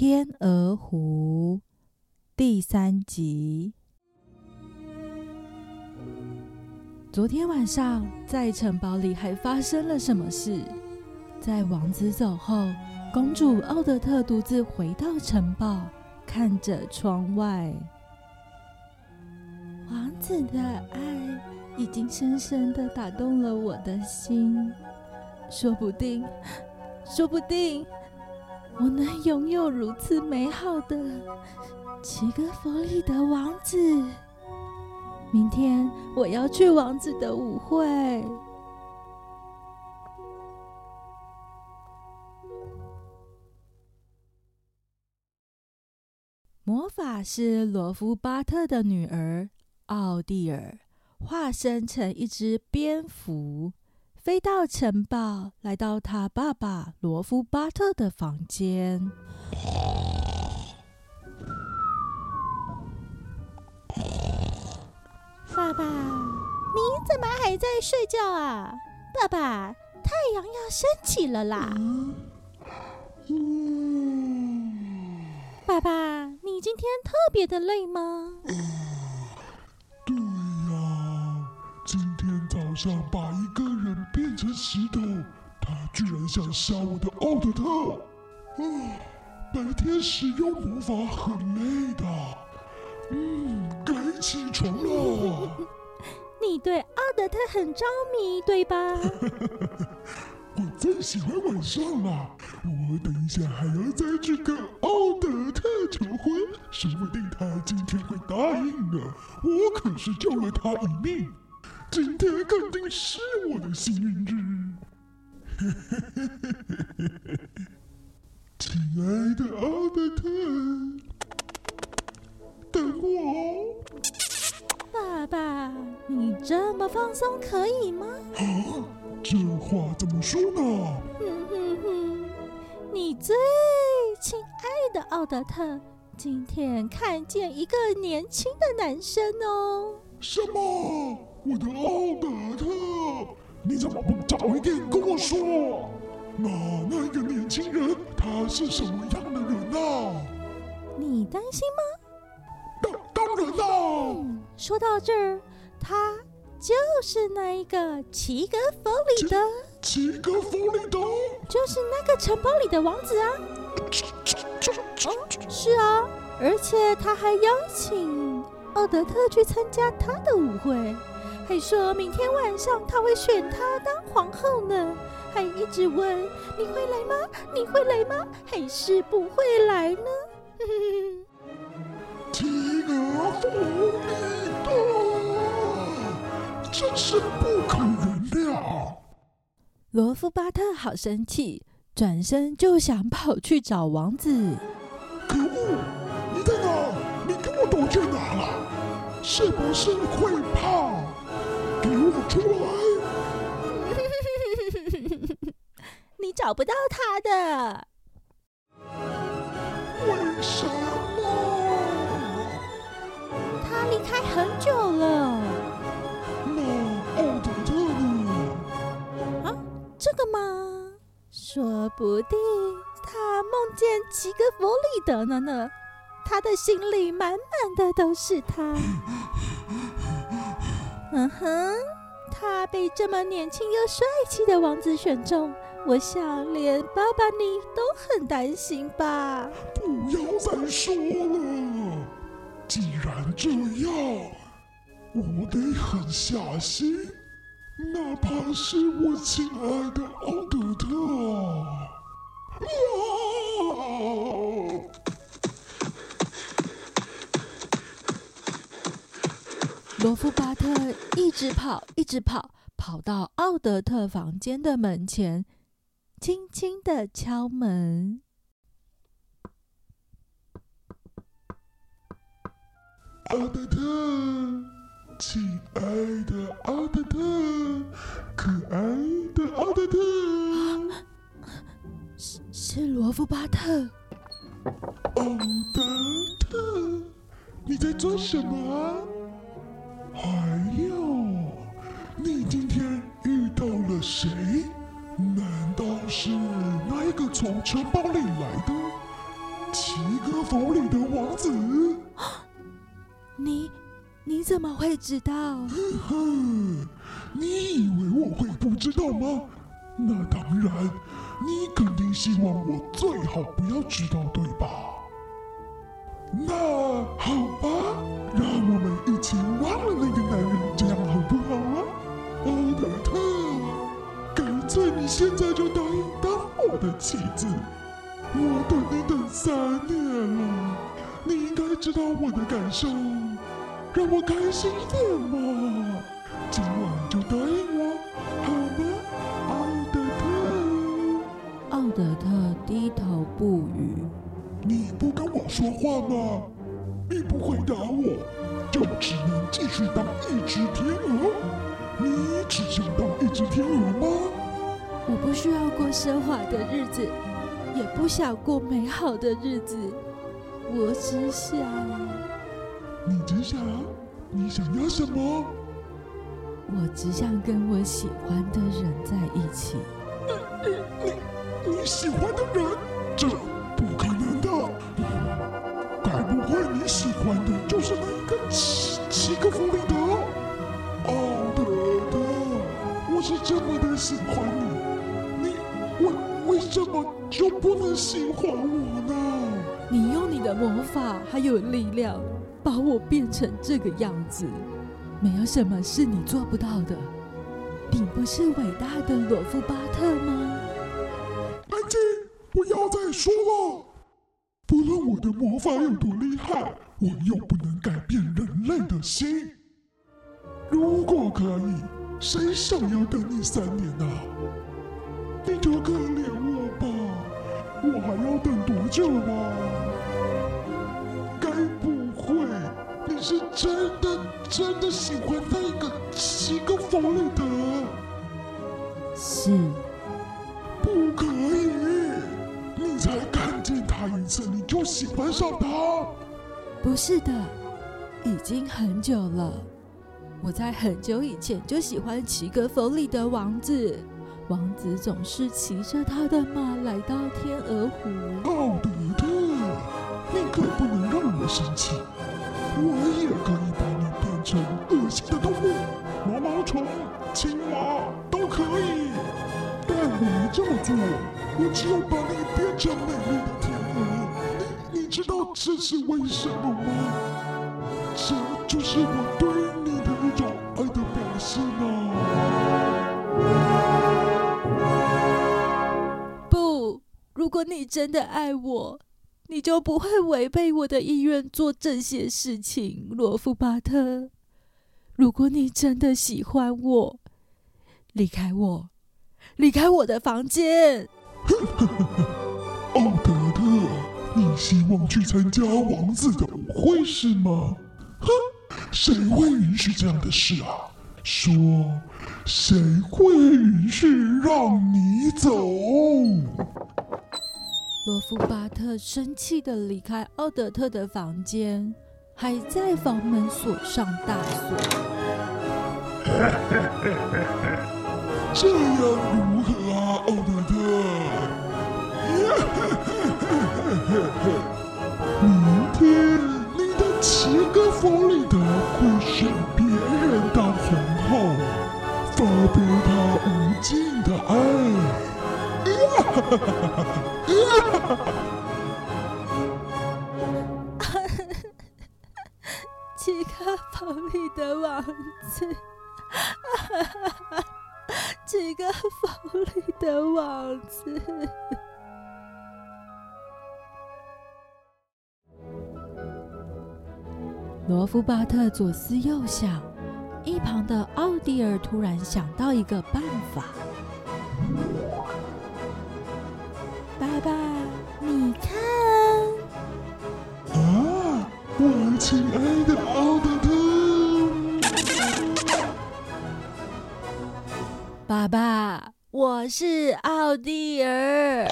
天鹅湖第三集。昨天晚上在城堡里还发生了什么事？在王子走后，公主奥德特独自回到城堡，看着窗外。王子的爱已经深深的打动了我的心，说不定，说不定。我能拥有如此美好的齐格弗里德王子。明天我要去王子的舞会。魔法师罗夫巴特的女儿奥蒂尔化身成一只蝙蝠。飞到城堡，来到他爸爸罗夫巴特的房间。爸爸，你怎么还在睡觉啊？爸爸，太阳要升起了啦！爸爸，你今天特别的累吗？对上把一个人。变成石头，他居然想杀我的奥德特！啊，白天使用魔法很累的，嗯，该起床了。你对奥德特很着迷，对吧？我最喜欢晚上了，我等一下还要再去跟奥德特求婚，说不定他今天会答应呢。我可是救了他一命。今天肯定是我的幸运日，亲爱的奥德特，等我。爸爸，你这么放松可以吗？啊，这话怎么说呢？哼哼哼，你最亲爱的奥德特，今天看见一个年轻的男生哦。什么？我的奥德特，你怎么不早一点跟我说？那那个年轻人他是什么样的人啊？你担心吗？当当然啦。说到这儿，他就是那一个齐格弗里德。齐格弗里德，就是那个城堡里的王子啊。是啊，而且他还邀请奥德特去参加他的舞会。还说明天晚上他会选她当皇后呢，还一直问你会来吗？你会来吗？还是不会来呢？提格弗里德，真是不可原谅！罗夫巴特好生气，转身就想跑去找王子。可恶！你在哪？你给我躲去哪了？是不是会怕？你找不到他的。为什么？他离开很久了。那奥德特呢？啊，这个吗？说不定他梦见齐格弗里德了呢。他的心里满满的都是他。嗯哼，他被这么年轻又帅气的王子选中，我想连爸爸你都很担心吧？不要再说了，既然这样，我得狠下心，哪怕是我亲爱的奥德特。啊！罗夫巴特一直跑，一直跑，跑到奥德特房间的门前，轻轻的敲门。奥德特，亲爱的奥德特，可爱的奥德特，是是罗夫巴特。奥德特，你在做什么？还有，你今天遇到了谁？难道是那一个从城堡里来的？齐格弗里的王子。你你怎么会知道？哼，你以为我会不知道吗？那当然，你肯定希望我最好不要知道，对吧？那好吧，让我们一起忘了那个男人，这样好不好啊？奥德特，干脆你现在就答应当我的妻子。我等你等三年了，你应该知道我的感受，让我开心一点嘛。今晚就答应我，好吗，奥德特？奥德特低头不语。你不跟我说话吗？你不回答我，就只能继续当一只天鹅。你只想当一只天鹅吗？我不需要过奢华的日子，也不想过美好的日子。我只想，你只想，你想要什么？我只想跟我喜欢的人在一起。你你你喜欢的人？这七七个弗里德？奥德特，我是这么的喜欢你，你为为什么就不能喜欢我呢？你用你的魔法还有力量，把我变成这个样子，没有什么是你做不到的。你不是伟大的罗夫巴特吗？安静，不要再说了。我的魔法有多厉害，我又不能改变人类的心。如果可以，谁想要等你三年啊？你就可怜我吧，我还要等多久啊？该不会你是真的真的喜欢那个七个弗里德？是，不可以！你才一次，你就喜欢上他？不是的，已经很久了。我在很久以前就喜欢齐格弗里的王子，王子总是骑着他的马来到天鹅湖。奥德特，你可不能让我生气。我也可以把你变成恶心的动物，毛毛虫、青蛙都可以。但我没这么做，我只有把你变成美丽的天知道这是为什么吗？这就是我对你的一种爱的表现啊！不，如果你真的爱我，你就不会违背我的意愿做这些事情，罗夫巴特。如果你真的喜欢我，离开我，离开我的房间。希望去参加王子的舞会是吗？哼，谁会允许这样的事啊？说，谁会允许让你走？罗夫巴特生气的离开奥德特的房间，还在房门锁上大锁。这样如何明天你的七个弗里德会选别人当皇后，发表他无尽的爱。七个弗里德王子，七个弗里的王子。罗夫巴特左思右想，一旁的奥蒂尔突然想到一个办法。爸爸，你看，啊，我亲爱的奥德特！爸爸，我是奥蒂尔。啊，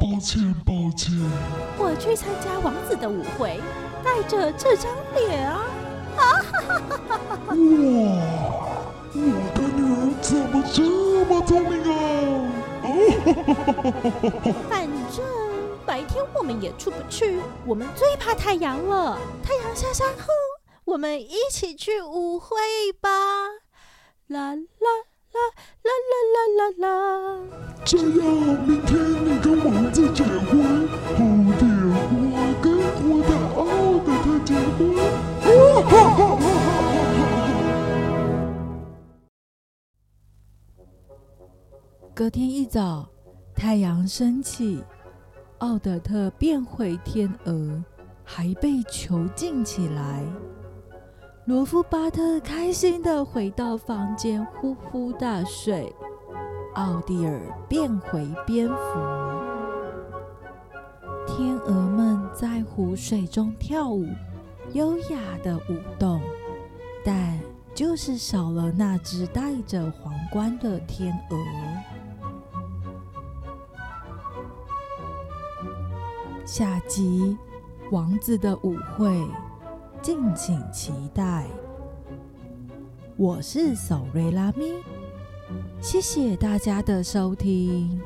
抱歉，抱歉。我去参加王子的舞会。带着这张脸啊！啊哈哈哈哈哈！哇，我的女儿怎么这么聪明啊？哦，反正白天我们也出不去，我们最怕太阳了。太阳下山后，我们一起去舞会吧！啦啦啦啦啦啦啦啦！这样，明天你跟王子结婚，隔天一早，太阳升起，奥德特变回天鹅，还被囚禁起来。罗夫巴特开心的回到房间，呼呼大睡。奥蒂尔变回蝙蝠，天鹅们在湖水中跳舞，优雅的舞动，但就是少了那只戴着皇冠的天鹅。下集王子的舞会，敬请期待。我是索瑞拉咪，谢谢大家的收听。